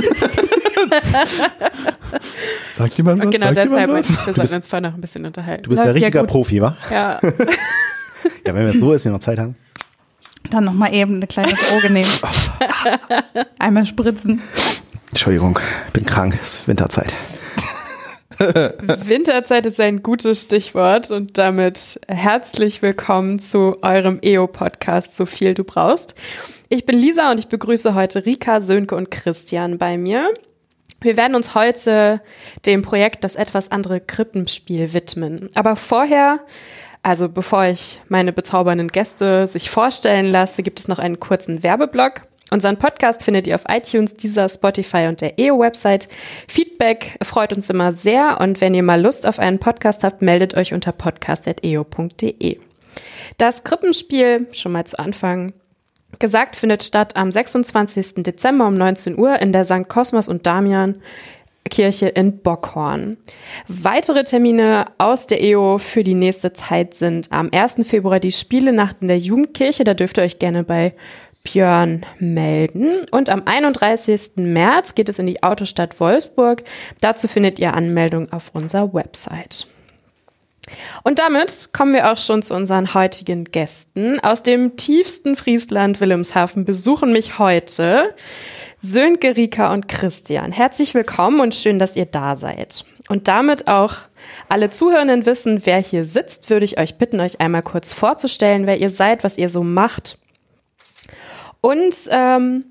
Sagt jemand was? Und genau Sagt deshalb, was? wir sollten uns vorher noch ein bisschen unterhalten. du bist ja Läuft ja richtiger gut. Profi, wa? Ja. Ja, wenn es so ist, wir noch Zeit haben. Dann nochmal eben eine kleine Droge nehmen. Einmal spritzen. Entschuldigung, ich bin krank, es ist Winterzeit. Winterzeit ist ein gutes Stichwort und damit herzlich willkommen zu eurem EO-Podcast So viel du brauchst. Ich bin Lisa und ich begrüße heute Rika, Sönke und Christian bei mir. Wir werden uns heute dem Projekt Das etwas andere Krippenspiel widmen. Aber vorher, also bevor ich meine bezaubernden Gäste sich vorstellen lasse, gibt es noch einen kurzen Werbeblock. Unseren Podcast findet ihr auf iTunes, dieser Spotify und der EO-Website. Feedback freut uns immer sehr und wenn ihr mal Lust auf einen Podcast habt, meldet euch unter podcast.eo.de. Das Krippenspiel, schon mal zu Anfang, gesagt, findet statt am 26. Dezember um 19 Uhr in der St. Kosmas und Damian Kirche in Bockhorn. Weitere Termine aus der EO für die nächste Zeit sind am 1. Februar die Spielenacht in der Jugendkirche. Da dürft ihr euch gerne bei Björn melden. Und am 31. März geht es in die Autostadt Wolfsburg. Dazu findet ihr Anmeldung auf unserer Website. Und damit kommen wir auch schon zu unseren heutigen Gästen. Aus dem tiefsten Friesland Wilhelmshaven besuchen mich heute Sönke, Rika und Christian. Herzlich willkommen und schön, dass ihr da seid. Und damit auch alle Zuhörenden wissen, wer hier sitzt, würde ich euch bitten, euch einmal kurz vorzustellen, wer ihr seid, was ihr so macht. Und ähm,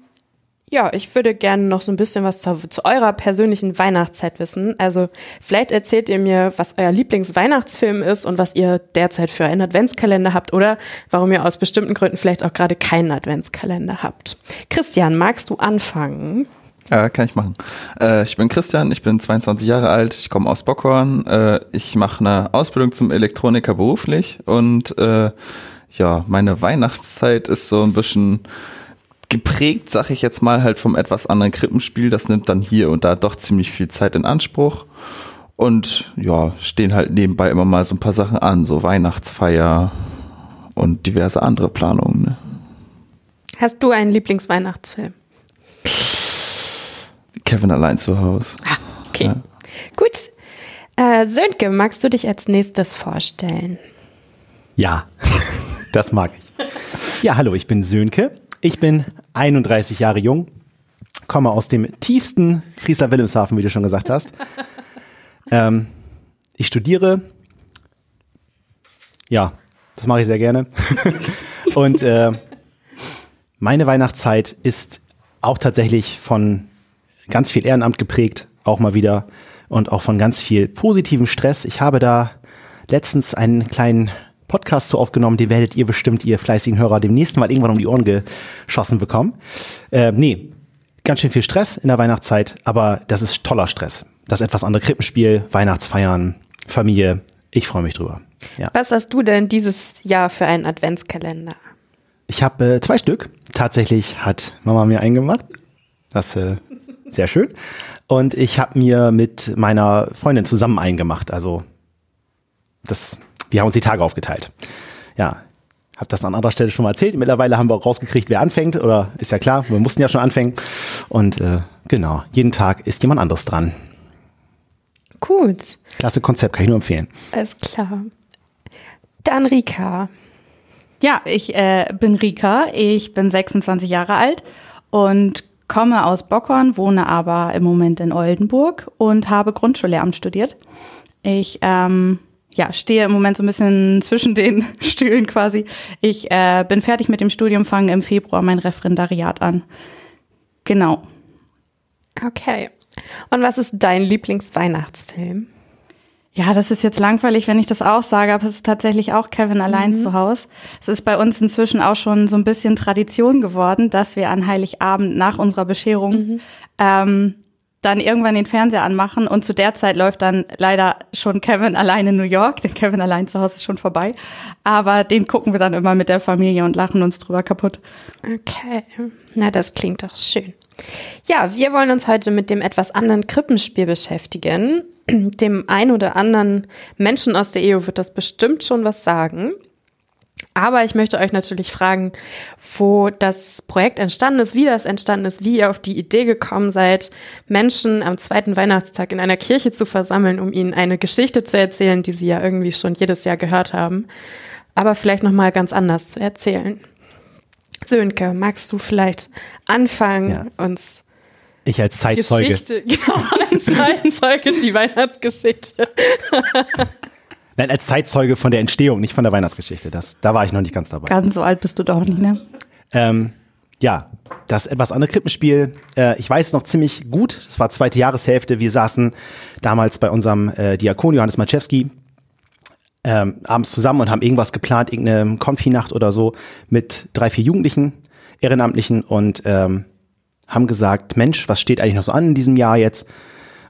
ja, ich würde gerne noch so ein bisschen was zu, zu eurer persönlichen Weihnachtszeit wissen. Also vielleicht erzählt ihr mir, was euer Lieblingsweihnachtsfilm ist und was ihr derzeit für einen Adventskalender habt oder warum ihr aus bestimmten Gründen vielleicht auch gerade keinen Adventskalender habt. Christian, magst du anfangen? Ja, kann ich machen. Äh, ich bin Christian, ich bin 22 Jahre alt, ich komme aus Bockhorn. Äh, ich mache eine Ausbildung zum Elektroniker beruflich und äh, ja, meine Weihnachtszeit ist so ein bisschen geprägt, sag ich jetzt mal, halt vom etwas anderen Krippenspiel. Das nimmt dann hier und da doch ziemlich viel Zeit in Anspruch. Und ja, stehen halt nebenbei immer mal so ein paar Sachen an, so Weihnachtsfeier und diverse andere Planungen. Ne? Hast du einen Lieblingsweihnachtsfilm? Kevin allein zu Hause. Okay, Ja. gut. Äh, Sönke, magst du dich als nächstes vorstellen? Ja, das mag ich. Ja, hallo, ich bin Sönke. Ich bin 31 Jahre jung, komme aus dem tiefsten Friesland Wilhelmshaven, wie du schon gesagt hast. Ähm, ich studiere. Ja, das mache ich sehr gerne. Und äh, meine Weihnachtszeit ist auch tatsächlich von ganz viel Ehrenamt geprägt, auch mal wieder, und auch von ganz viel positivem Stress. Ich habe da letztens einen kleinen Podcast zu aufgenommen, den werdet ihr bestimmt, ihr fleißigen Hörer, demnächst mal irgendwann um die Ohren geschossen bekommen. Äh, nee, ganz schön viel Stress in der Weihnachtszeit, aber das ist toller Stress. Das etwas andere Krippenspiel, Weihnachtsfeiern, Familie. Ich freue mich drüber. Ja. Was hast du denn dieses Jahr für einen Adventskalender? Ich habe äh, zwei Stück. Tatsächlich hat Mama mir einen gemacht. Das äh, sehr schön. Und ich habe mir mit meiner Freundin zusammen einen gemacht. Also das, wir haben uns die Tage aufgeteilt. Ja, habe das an anderer Stelle schon mal erzählt. Mittlerweile haben wir auch rausgekriegt, wer anfängt. Oder ist ja klar, wir mussten ja schon anfangen. Und äh, genau, jeden Tag ist jemand anderes dran. Gut, Klasse Konzept, kann ich nur empfehlen. alles klar. Dann Rika. Ja, ich äh, bin Rika, ich bin 26 Jahre alt und komme aus Bockhorn, wohne aber im Moment in Oldenburg und habe Grundschullehramt studiert. Ich ähm, ja, stehe im Moment so ein bisschen zwischen den Stühlen quasi. Ich äh, bin fertig mit dem Studium, fange im Februar mein Referendariat an. Genau. Okay. Und was ist dein Lieblingsweihnachtsfilm? Ja, das ist jetzt langweilig, wenn ich das auch sage, aber es ist tatsächlich auch Kevin allein zu Hause. Es ist bei uns inzwischen auch schon so ein bisschen Tradition geworden, dass wir an Heiligabend nach unserer Bescherung ähm, dann irgendwann den Fernseher anmachen und zu der Zeit läuft dann leider schon Kevin allein in New York. Den Kevin allein zu Hause ist schon vorbei. Aber den gucken wir dann immer mit der Familie und lachen uns drüber kaputt. Okay. Na, das klingt doch schön. Ja, wir wollen uns heute mit dem etwas anderen Krippenspiel beschäftigen. Dem ein oder anderen Menschen aus der EU wird das bestimmt schon was sagen. Aber ich möchte euch natürlich fragen, wo das Projekt entstanden ist, wie das entstanden ist, wie ihr auf die Idee gekommen seid, Menschen am zweiten Weihnachtstag in einer Kirche zu versammeln, um ihnen eine Geschichte zu erzählen, die sie ja irgendwie schon jedes Jahr gehört haben, aber vielleicht noch mal ganz anders zu erzählen. Sönke, magst du vielleicht anfangen, ja. uns ich als Zeitzeuge. Geschichte, genau, als Zeitzeuge die Weihnachtsgeschichte. Nein, als Zeitzeuge von der Entstehung, nicht von der Weihnachtsgeschichte. Das, da war ich noch nicht ganz dabei. Ganz so alt bist du doch nicht, ne? Ähm, ja, das etwas andere Krippenspiel. Äh, ich weiß noch ziemlich gut. Das war zweite Jahreshälfte. Wir saßen damals bei unserem äh, Diakon Johannes Malczewski ähm, abends zusammen und haben irgendwas geplant, irgendeine Konfinacht oder so mit drei, vier Jugendlichen, Ehrenamtlichen und ähm, haben gesagt, Mensch, was steht eigentlich noch so an in diesem Jahr jetzt?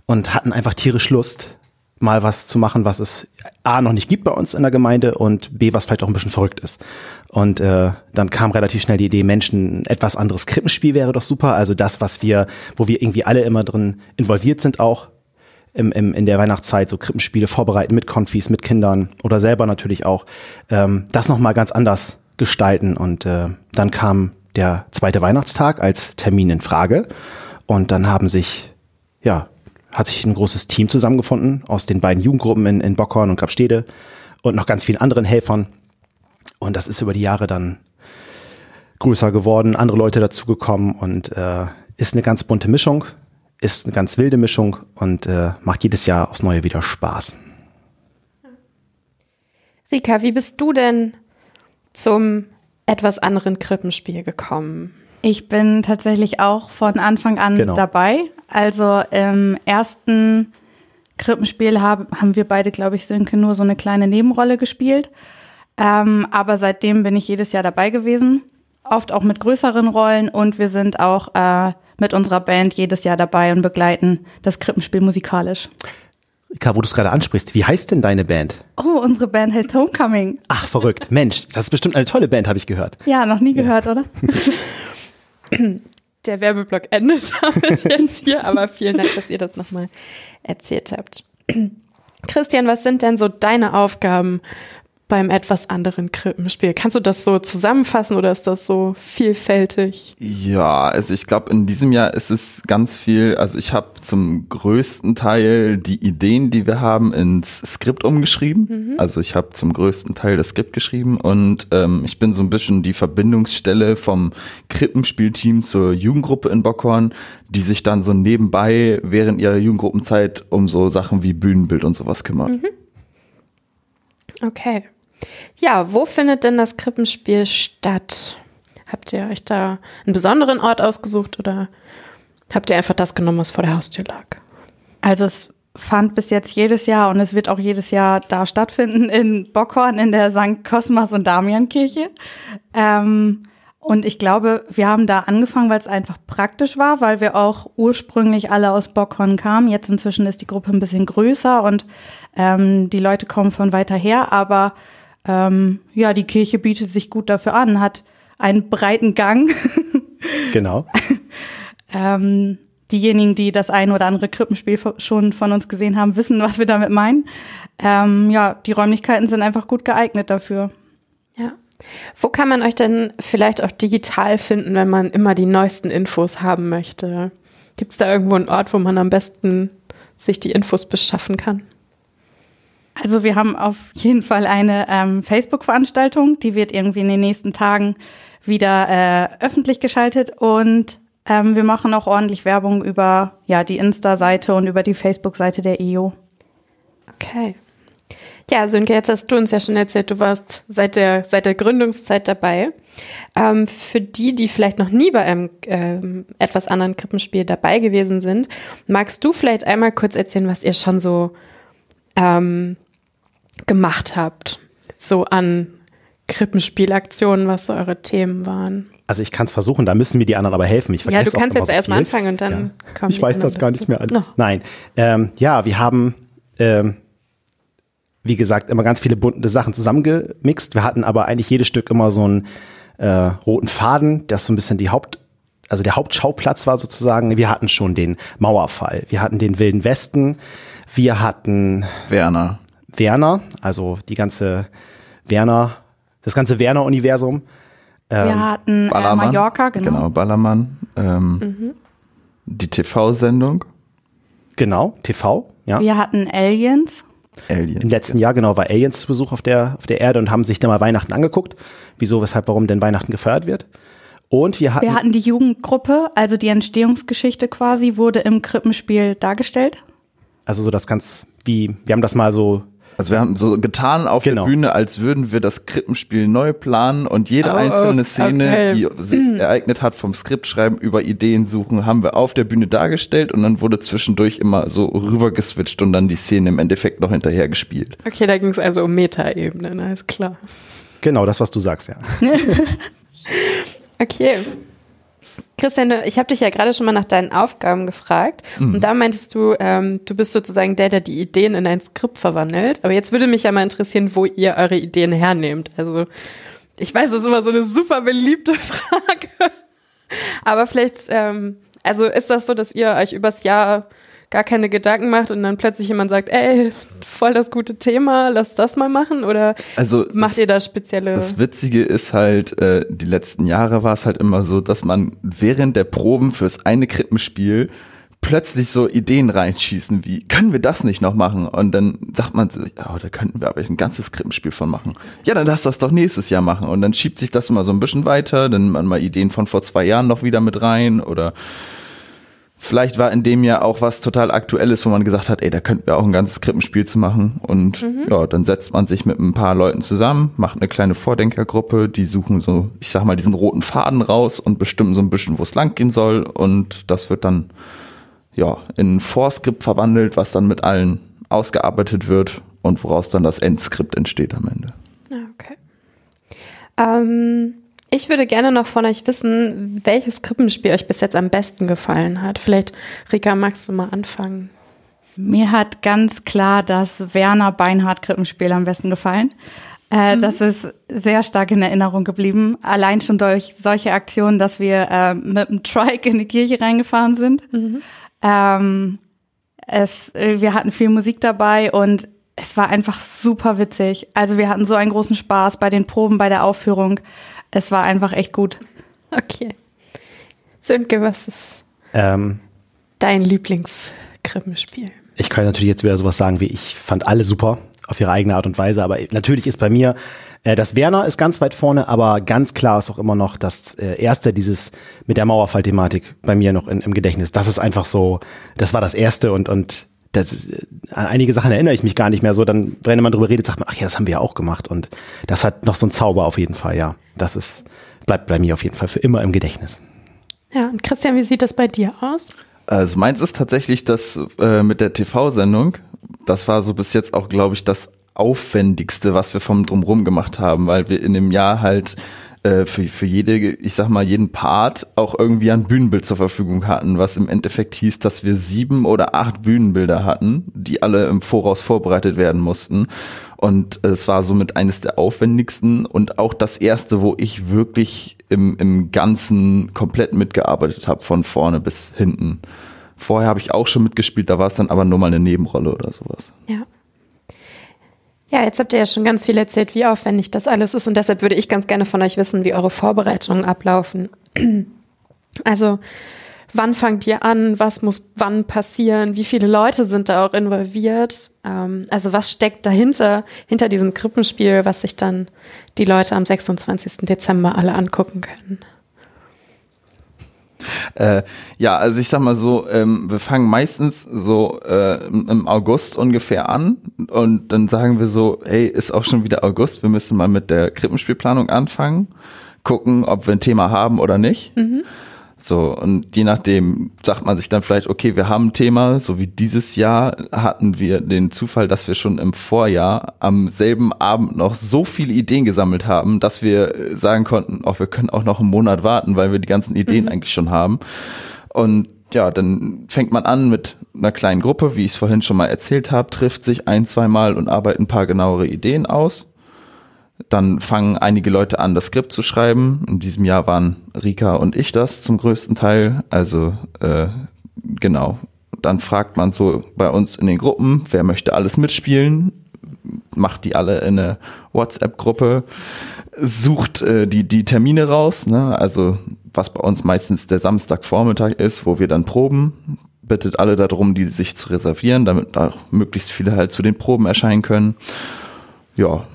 Und hatten einfach tierisch Lust, mal was zu machen, was es A noch nicht gibt bei uns in der Gemeinde und B, was vielleicht auch ein bisschen verrückt ist. Und äh, dann kam relativ schnell die Idee, Menschen, etwas anderes Krippenspiel wäre doch super. Also das, was wir, wo wir irgendwie alle immer drin involviert sind auch im, im, in der Weihnachtszeit, so Krippenspiele vorbereiten mit Konfis, mit Kindern oder selber natürlich auch, ähm, das nochmal ganz anders gestalten. Und äh, dann kam der zweite Weihnachtstag als Termin in Frage. Und dann haben sich, ja, hat sich ein großes Team zusammengefunden aus den beiden Jugendgruppen in, in Bockhorn und Grabstede und noch ganz vielen anderen Helfern. Und das ist über die Jahre dann größer geworden, andere Leute dazugekommen und äh, ist eine ganz bunte Mischung, ist eine ganz wilde Mischung und äh, macht jedes Jahr aufs Neue wieder Spaß. Rika, wie bist du denn zum etwas anderen Krippenspiel gekommen? Ich bin tatsächlich auch von Anfang an genau. dabei. Also im ersten Krippenspiel haben, haben wir beide, glaube ich, Sönke nur so eine kleine Nebenrolle gespielt. Ähm, aber seitdem bin ich jedes Jahr dabei gewesen. Oft auch mit größeren Rollen und wir sind auch äh, mit unserer Band jedes Jahr dabei und begleiten das Krippenspiel musikalisch. Rika, wo du es gerade ansprichst, wie heißt denn deine Band? Oh, unsere Band heißt Homecoming. Ach, verrückt. Mensch, das ist bestimmt eine tolle Band, habe ich gehört. Ja, noch nie gehört, ja. oder? Der Werbeblock endet damit jetzt hier, aber vielen Dank, dass ihr das nochmal erzählt habt. Christian, was sind denn so deine Aufgaben beim etwas anderen Krippenspiel. Kannst du das so zusammenfassen oder ist das so vielfältig? Ja, also ich glaube, in diesem Jahr ist es ganz viel, also ich habe zum größten Teil die Ideen, die wir haben, ins Skript umgeschrieben. Mhm. Also ich habe zum größten Teil das Skript geschrieben und ähm, ich bin so ein bisschen die Verbindungsstelle vom Krippenspielteam zur Jugendgruppe in Bockhorn, die sich dann so nebenbei während ihrer Jugendgruppenzeit um so Sachen wie Bühnenbild und sowas kümmert. Mhm. Okay. Ja, wo findet denn das Krippenspiel statt? Habt ihr euch da einen besonderen Ort ausgesucht oder habt ihr einfach das genommen, was vor der Haustür lag? Also es fand bis jetzt jedes Jahr und es wird auch jedes Jahr da stattfinden in Bockhorn in der St. Cosmas und Damiankirche. Ähm, und ich glaube, wir haben da angefangen, weil es einfach praktisch war, weil wir auch ursprünglich alle aus Bockhorn kamen. Jetzt inzwischen ist die Gruppe ein bisschen größer und ähm, die Leute kommen von weiter her, aber ähm, ja, die Kirche bietet sich gut dafür an, hat einen breiten Gang. genau. ähm, diejenigen, die das ein oder andere Krippenspiel schon von uns gesehen haben, wissen, was wir damit meinen. Ähm, ja, die Räumlichkeiten sind einfach gut geeignet dafür. Ja. Wo kann man euch denn vielleicht auch digital finden, wenn man immer die neuesten Infos haben möchte? Gibt es da irgendwo einen Ort, wo man am besten sich die Infos beschaffen kann? Also wir haben auf jeden Fall eine ähm, Facebook-Veranstaltung, die wird irgendwie in den nächsten Tagen wieder äh, öffentlich geschaltet und ähm, wir machen auch ordentlich Werbung über ja, die Insta-Seite und über die Facebook-Seite der EO. Okay. Ja, Sönke, jetzt hast du uns ja schon erzählt, du warst seit der, seit der Gründungszeit dabei. Ähm, für die, die vielleicht noch nie bei einem ähm, etwas anderen Krippenspiel dabei gewesen sind, magst du vielleicht einmal kurz erzählen, was ihr schon so ähm, gemacht habt, so an Krippenspielaktionen, was so eure Themen waren? Also ich kann es versuchen, da müssen mir die anderen aber helfen. Ich ja, du kannst jetzt so erstmal anfangen und dann ja. kommen Ich weiß das gar nicht mehr alles. No. Nein. Ähm, ja, wir haben, ähm, wie gesagt, immer ganz viele bunte Sachen zusammengemixt. Wir hatten aber eigentlich jedes Stück immer so einen äh, roten Faden, das so ein bisschen die Haupt, also der Hauptschauplatz war sozusagen. Wir hatten schon den Mauerfall, wir hatten den Wilden Westen, wir hatten Werner. Werner, also die ganze Werner das ganze Werner-Universum. Wir Ähm, hatten äh, Ballermann. Mallorca, genau. Genau, Ballermann. Ähm, Die TV-Sendung genau, TV, ja. Wir hatten Aliens. Aliens. Im letzten Jahr, genau, war Aliens zu Besuch auf der, auf der Erde und haben sich da mal Weihnachten angeguckt. Wieso, weshalb, warum denn Weihnachten gefeiert wird. Und wir hatten, Wir hatten die Jugendgruppe, also die Entstehungsgeschichte quasi, wurde im Krippenspiel dargestellt. also so das ganz, wie, wir haben das mal so, Also wir haben so getan auf Genau. der Bühne, als würden wir das Krippenspiel neu planen und jede Oh, einzelne Szene, okay. die sich ereignet hat vom Skriptschreiben über Ideen suchen, haben wir auf der Bühne dargestellt und dann wurde zwischendurch immer so rübergeswitcht und dann die Szene im Endeffekt noch hinterher gespielt. Okay, da ging es also um Metaebenen, alles klar. genau das, was du sagst, ja. Okay. Christian, ich habe dich ja gerade schon mal nach deinen Aufgaben gefragt. Und da meintest du, ähm, du bist sozusagen der, der die Ideen in ein Skript verwandelt. Aber jetzt würde mich ja mal interessieren, wo ihr eure Ideen hernehmt. Also, ich weiß, das ist immer so eine super beliebte Frage. Aber vielleicht, ähm, also ist das so, dass ihr euch übers Jahr gar keine Gedanken macht und dann plötzlich jemand sagt, ey, voll das gute Thema, lass das mal machen? Oder Also macht das- ihr da spezielle... Das Witzige ist halt, äh, die letzten Jahre war es halt immer so, dass man während der Proben fürs eine Krippenspiel plötzlich so Ideen reinschießen, wie, können wir das nicht noch machen? Und dann sagt man so, ja, da könnten wir aber ein ganzes Krippenspiel von machen. Ja, dann lass das doch nächstes Jahr machen. Und dann schiebt sich das immer so ein bisschen weiter, dann man mal Ideen von vor zwei Jahren noch wieder mit rein oder Vielleicht war in dem Jahr auch was total Aktuelles, wo man gesagt hat, ey, da könnten wir auch ein ganzes Krippenspiel zu machen. Und ja, dann setzt man sich mit ein paar Leuten zusammen, macht eine kleine Vordenkergruppe, die suchen so, ich sag mal, diesen roten Faden raus und bestimmen so ein bisschen, wo es lang gehen soll. Und das wird dann ja in ein Vorskript verwandelt, was dann mit allen ausgearbeitet wird und woraus dann das Endskript entsteht am Ende. Ah, Okay. Ähm, ich würde gerne noch von euch wissen, welches Krippenspiel euch bis jetzt am besten gefallen hat. Vielleicht, Rika, magst du mal anfangen? Mir hat ganz klar das Werner Beinhardt Krippenspiel am besten gefallen. Äh, Das ist sehr stark in Erinnerung geblieben. Allein schon durch solche Aktionen, dass wir äh, mit dem Trike in die Kirche reingefahren sind. Ähm, es, wir hatten viel Musik dabei und es war einfach super witzig. Also wir hatten so einen großen Spaß bei den Proben, bei der Aufführung. Es war einfach echt gut. Okay. Sönke, was ist Ähm, dein Lieblingskrippenspiel? ich kann natürlich jetzt wieder sowas sagen wie, ich fand alle super auf ihre eigene Art und Weise, aber natürlich ist bei mir, äh, das Werner ist ganz weit vorne, aber ganz klar ist auch immer noch das äh, erste, dieses mit der Mauerfall-Thematik bei mir noch in, im Gedächtnis. Das ist einfach so, das war das erste und, und das äh, an einige Sachen erinnere ich mich gar nicht mehr so, dann, wenn man drüber redet, sagt man, ach ja, das haben wir ja auch gemacht und das hat noch so einen Zauber auf jeden Fall, ja. Das ist, bleibt bei mir auf jeden Fall für immer im Gedächtnis. Ja, und Christian, wie sieht das bei dir aus? Also meins ist tatsächlich das äh, mit der TV-Sendung. Das war so bis jetzt auch, glaube ich, das aufwendigste, was wir vom Drumrum gemacht haben, weil wir in dem Jahr halt äh, für, für jede, ich sag mal, jeden Part auch irgendwie ein Bühnenbild zur Verfügung hatten, was im Endeffekt hieß, dass wir sieben oder acht Bühnenbilder hatten, die alle im Voraus vorbereitet werden mussten. Und es war somit eines der aufwendigsten und auch das erste, wo ich wirklich im, im Ganzen komplett mitgearbeitet habe, von vorne bis hinten. Vorher habe ich auch schon mitgespielt, da war es dann aber nur mal eine Nebenrolle oder sowas. Ja. Ja, jetzt habt ihr ja schon ganz viel erzählt, wie aufwendig das alles ist. Und deshalb würde ich ganz gerne von euch wissen, wie eure Vorbereitungen ablaufen. Also, wann fangt ihr an? Was muss wann passieren? Wie viele Leute sind da auch involviert? Ähm, also, was steckt dahinter, hinter diesem Krippenspiel, was sich dann die Leute am 26. Dezember alle angucken können? Äh, ja, also ich sag mal so, ähm, wir fangen meistens so äh, im im August ungefähr an und dann sagen wir so, hey, ist auch schon wieder August, wir müssen mal mit der Krippenspielplanung anfangen, gucken, ob wir ein Thema haben oder nicht. So, und je nachdem sagt man sich dann vielleicht, okay, wir haben ein Thema, so wie dieses Jahr hatten wir den Zufall, dass wir schon im Vorjahr am selben Abend noch so viele Ideen gesammelt haben, dass wir äh, sagen konnten, auch wir können auch noch einen Monat warten, weil wir die ganzen Ideen eigentlich schon haben. Und ja, dann fängt man an mit einer kleinen Gruppe, wie ich es vorhin schon mal erzählt habe, trifft sich ein, zwei Mal und arbeitet ein paar genauere Ideen aus. Dann fangen einige Leute an, das Skript zu schreiben. In diesem Jahr waren Rika und ich das zum größten Teil. Also äh, genau. Dann fragt man so bei uns in den Gruppen, wer möchte alles mitspielen, macht die alle in eine WhatsApp-Gruppe. sucht äh, die, die Termine raus, ne? also was bei uns meistens der Samstagvormittag ist, wo wir dann proben, bittet alle darum, die sich zu reservieren, damit da möglichst viele halt zu den Proben erscheinen können. Ja.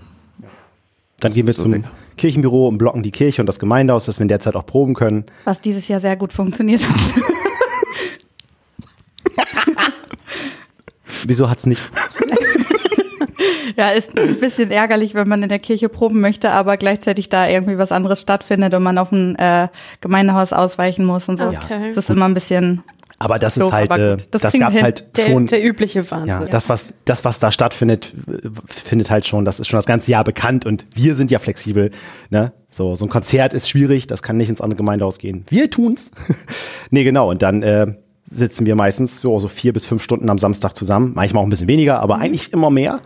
Dann gehen wir so zum weg. Kirchenbüro und blocken die Kirche und das Gemeindehaus, dass wir in der Zeit auch proben können. Was dieses Jahr sehr gut funktioniert hat. Wieso hat's nicht? ja, ist ein bisschen ärgerlich, wenn man in der Kirche proben möchte, aber gleichzeitig da irgendwie was anderes stattfindet und man auf ein äh, Gemeindehaus ausweichen muss und so. Okay. Das ist immer ein bisschen. Aber das Doof, ist halt, äh. Das das, hin. halt Der, schon. der übliche Wahnsinn. Ja, das was, das, was da stattfindet, äh, findet halt schon, das ist schon das ganze Jahr bekannt und wir sind ja flexibel. Ne? So, so ein Konzert ist schwierig, das kann nicht ins andere Gemeindehaus gehen. Wir tun's. nee, genau. Und dann äh, sitzen wir meistens so, so vier bis fünf Stunden am Samstag zusammen. Manchmal auch ein bisschen weniger, Mhm. aber eigentlich immer mehr.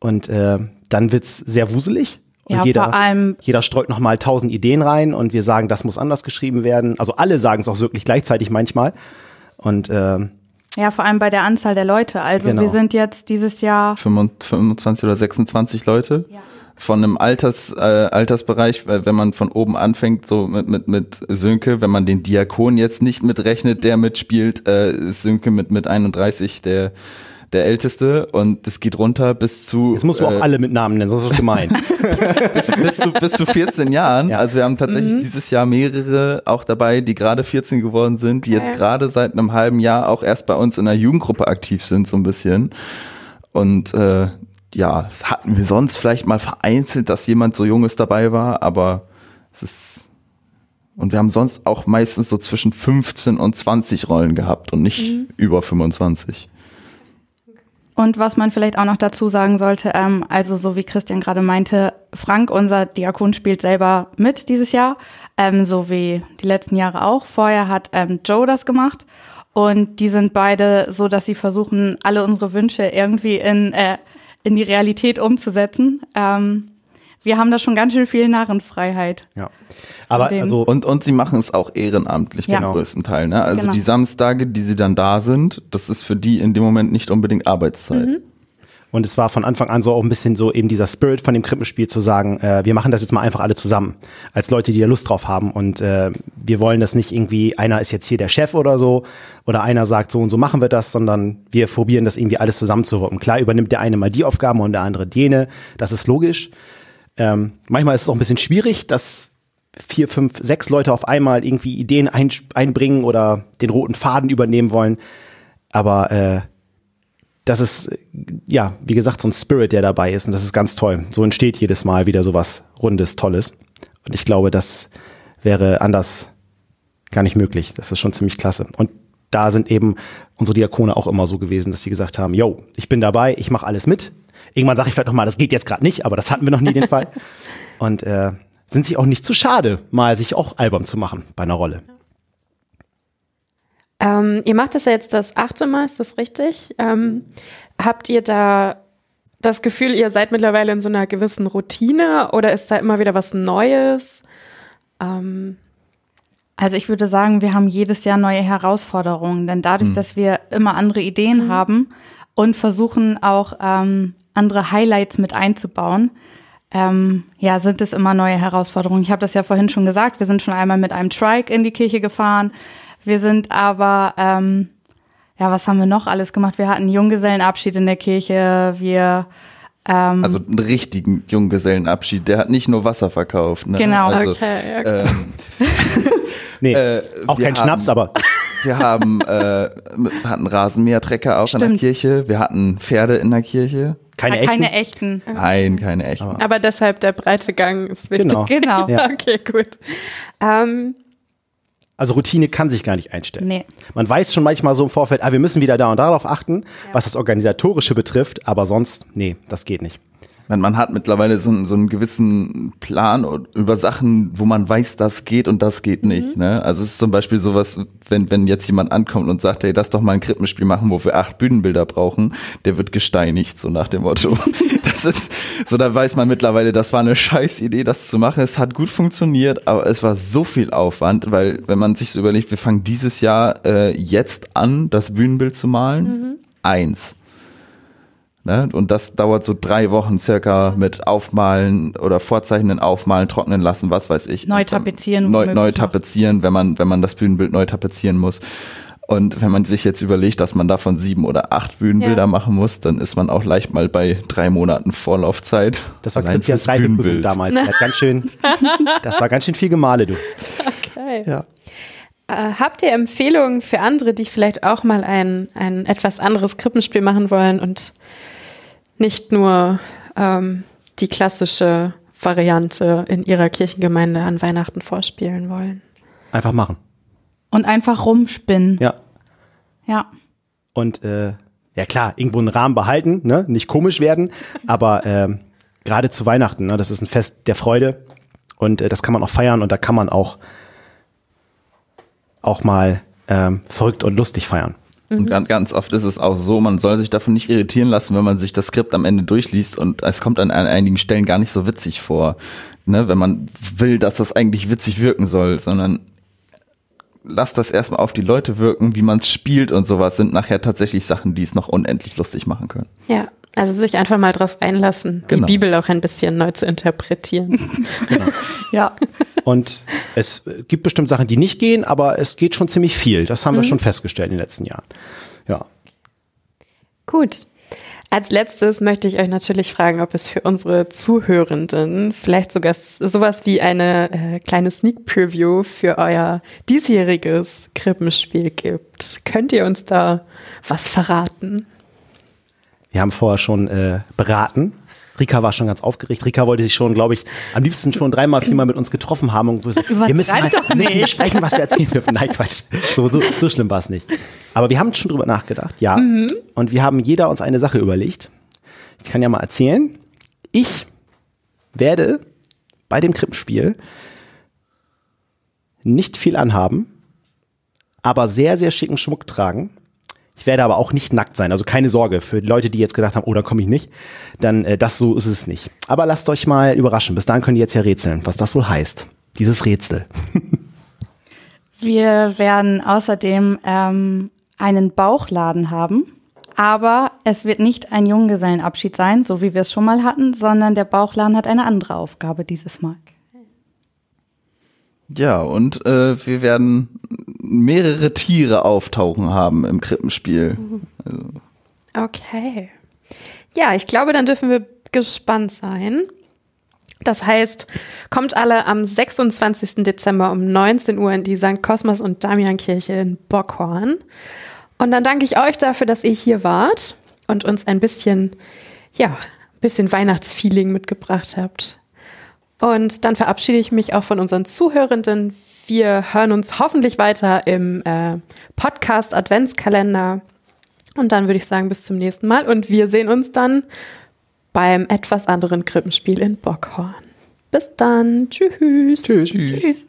Und äh, dann wird's sehr wuselig. Und Ja, jeder, vor allem- jeder streut nochmal tausend Ideen rein und wir sagen, das muss anders geschrieben werden. Also alle sagen es auch wirklich gleichzeitig manchmal. Und äh, Ja, vor allem bei der Anzahl der Leute. Also Genau. wir sind jetzt dieses Jahr 25 oder 26 Leute. Ja. Von einem Alters, äh, Altersbereich, weil wenn man von oben anfängt, so mit, mit, mit Sönke, wenn man den Diakon jetzt nicht mitrechnet, der mitspielt, äh, ist Sönke mit, mit 31 der, der Älteste und das geht runter bis zu jetzt musst du auch äh, alle mit Namen nennen, sonst ist das gemein. bis, bis, zu, bis zu 14 Jahren. Ja. Also wir haben tatsächlich dieses Jahr mehrere auch dabei, die gerade 14 geworden sind, die jetzt Ja. gerade seit einem halben Jahr auch erst bei uns in der Jugendgruppe aktiv sind, so ein bisschen. Und äh, ja, das hatten wir sonst vielleicht mal vereinzelt, dass jemand so Junges dabei war, aber es ist und wir haben sonst auch meistens so zwischen 15 und 20 Rollen gehabt und nicht über 25. Und was man vielleicht auch noch dazu sagen sollte, ähm, also so wie Christian gerade meinte, Frank, unser Diakon, spielt selber mit dieses Jahr, ähm, so wie die letzten Jahre auch. Vorher hat ähm, Joe das gemacht und die sind beide so, dass sie versuchen, alle unsere Wünsche irgendwie in, äh, in die Realität umzusetzen. Ähm, wir haben da schon ganz schön viel Narrenfreiheit. ja. Aber also Und, und sie machen es auch ehrenamtlich, Ja. den größten Teil. Ne? Also Genau. die Samstage, die sie dann da sind, das ist für die in dem Moment nicht unbedingt Arbeitszeit. Und es war von Anfang an so auch ein bisschen so eben dieser Spirit von dem Krippenspiel zu sagen, äh, wir machen das jetzt mal einfach alle zusammen, als Leute, die da Lust drauf haben. Und äh, wir wollen das nicht irgendwie, einer ist jetzt hier der Chef oder so, oder einer sagt, so und so machen wir das, sondern wir probieren das irgendwie alles zusammenzuwirken. Klar übernimmt der eine mal die Aufgaben und der andere jene, das ist logisch. Ähm, manchmal ist es auch ein bisschen schwierig, dass vier, fünf, sechs Leute auf einmal irgendwie Ideen ein, einbringen oder den roten Faden übernehmen wollen. Aber äh, das ist, ja, wie gesagt, so ein Spirit, der dabei ist und das ist ganz toll. So entsteht jedes Mal wieder sowas Rundes, Tolles. Und ich glaube, das wäre anders gar nicht möglich. Das ist schon ziemlich klasse. Und da sind eben unsere Diakone auch immer so gewesen, dass sie gesagt haben, yo, ich bin dabei, ich mache alles mit. Irgendwann sage ich vielleicht noch mal, das geht jetzt gerade nicht, aber das hatten wir noch nie den Fall. Und äh, sind sich auch nicht zu schade, mal sich auch Album zu machen bei einer Rolle. Ähm, ihr macht das ja jetzt das achte Mal, ist das richtig? Ähm, habt ihr da das Gefühl, ihr seid mittlerweile in so einer gewissen Routine oder ist da immer wieder was Neues? Ähm, Also ich würde sagen, wir haben jedes Jahr neue Herausforderungen, denn dadurch, dass wir immer andere Ideen haben und versuchen auch ähm, andere Highlights mit einzubauen, ähm, ja, sind es immer neue Herausforderungen. Ich habe das ja vorhin schon gesagt, wir sind schon einmal mit einem Trike in die Kirche gefahren. Wir sind aber, ähm, ja, was haben wir noch alles gemacht? Wir hatten Junggesellenabschied in der Kirche, wir ähm, Also einen richtigen Junggesellenabschied. Der hat nicht nur Wasser verkauft. Ne? Genau. Also, okay, okay. ähm, Nee, Äh, auch kein haben- Schnaps, aber wir haben äh, wir hatten Rasenmähertrecker auch in der Stimmt. Kirche. Wir hatten Pferde in der Kirche. keine, äh, keine echten. echten. Nein, keine echten. Aber deshalb der breite Gang ist wichtig. Genau. Genau. Ja. Okay, gut. Ähm, Also Routine kann sich gar nicht einstellen. Nee. Man weiß schon manchmal so im Vorfeld, ah, wir müssen wieder da und darauf achten, was das Organisatorische betrifft, aber sonst, nee, das geht nicht. Man, man hat mittlerweile so, einen- so einen gewissen Plan über Sachen, wo man weiß, das geht und das geht nicht. Ne? Also es ist zum Beispiel sowas, wenn, wenn jetzt jemand ankommt und sagt, hey, lass doch mal ein Krippenspiel machen, wo wir acht Bühnenbilder brauchen, der wird gesteinigt, so nach dem Motto. Das ist, so da weiß man mittlerweile, das war eine scheiß Idee, das zu machen. Es hat gut funktioniert, aber es war so viel Aufwand, weil wenn man sich so überlegt, wir fangen dieses Jahr äh, jetzt an, das Bühnenbild zu malen, eins. Ne? Und das dauert so drei Wochen circa mit Aufmalen oder Vorzeichnen, Aufmalen, trocknen lassen, was weiß ich. Neu tapezieren. Neu, neu tapezieren, wenn man, wenn man das Bühnenbild neu tapezieren muss. Und wenn man sich jetzt überlegt, dass man davon sieben oder acht Bühnenbilder ja. machen muss, dann ist man auch leicht mal bei drei Monaten Vorlaufzeit. Das war Christians Bühnenbild damals. ganz schön, das war ganz schön viel Gemale, du. Okay. Ja. Äh, habt ihr Empfehlungen für andere, die vielleicht auch mal ein, ein etwas anderes Krippenspiel machen wollen und nicht nur ähm, die klassische Variante in ihrer Kirchengemeinde an Weihnachten vorspielen wollen? Einfach machen. Und einfach rumspinnen. Ja. Ja. Und äh, ja klar, irgendwo einen Rahmen behalten, ne? nicht komisch werden, aber äh, gerade zu Weihnachten, ne? das ist ein Fest der Freude und äh, das kann man auch feiern und da kann man auch auch mal ähm, verrückt und lustig feiern. Und ganz, ganz oft ist es auch so, man soll sich davon nicht irritieren lassen, wenn man sich das Skript am Ende durchliest und es kommt an einigen Stellen gar nicht so witzig vor, ne, wenn man will, dass das eigentlich witzig wirken soll, sondern lass das erstmal auf die Leute wirken, wie man es spielt und sowas sind nachher tatsächlich Sachen, die es noch unendlich lustig machen können. Ja, also sich einfach mal drauf einlassen, genau. die Bibel auch ein bisschen neu zu interpretieren. genau. ja. Und es gibt bestimmt Sachen, die nicht gehen, aber es geht schon ziemlich viel. Das haben mhm. wir schon festgestellt in den letzten Jahren. Ja. Gut. Als letztes möchte ich euch natürlich fragen, ob es für unsere Zuhörenden vielleicht sogar sowas wie eine äh, kleine Sneak Preview für euer diesjähriges Krippenspiel gibt. Könnt ihr uns da was verraten? Wir haben vorher schon äh, beraten. Rika war schon ganz aufgeregt. Rika wollte sich schon, glaube ich, am liebsten schon dreimal, viermal mit uns getroffen haben und gesagt, wir müssen mal, doch nicht. müssen sprechen, was wir erzählen dürfen. Nein, Quatsch. So, so, so schlimm war es nicht. Aber wir haben schon drüber nachgedacht, ja. Mhm. Und wir haben jeder uns eine Sache überlegt. Ich kann ja mal erzählen. Ich werde bei dem Krippenspiel nicht viel anhaben, aber sehr, sehr schicken Schmuck tragen ich werde aber auch nicht nackt sein. Also keine Sorge für Leute, die jetzt gedacht haben, oh, dann komme ich nicht. Dann äh, das so ist es nicht. Aber lasst euch mal überraschen. Bis dahin könnt ihr jetzt ja rätseln, was das wohl heißt. Dieses Rätsel. Wir werden außerdem ähm, einen Bauchladen haben. Aber es wird nicht ein Junggesellenabschied sein, so wie wir es schon mal hatten, sondern der Bauchladen hat eine andere Aufgabe dieses Mal. Ja, und äh, wir werden mehrere Tiere auftauchen haben im Krippenspiel. Also. Okay. Ja, ich glaube, dann dürfen wir gespannt sein. Das heißt, kommt alle am 26. Dezember um 19 Uhr in die St. Kosmas und Damiankirche in Bockhorn. Und dann danke ich euch dafür, dass ihr hier wart und uns ein bisschen, ja, ein bisschen Weihnachtsfeeling mitgebracht habt. Und dann verabschiede ich mich auch von unseren Zuhörenden. Wir hören uns hoffentlich weiter im äh, Podcast Adventskalender. Und dann würde ich sagen, bis zum nächsten Mal. Und wir sehen uns dann beim etwas anderen Krippenspiel in Bockhorn. Bis dann. Tschüss. Tschüss. Tschüss.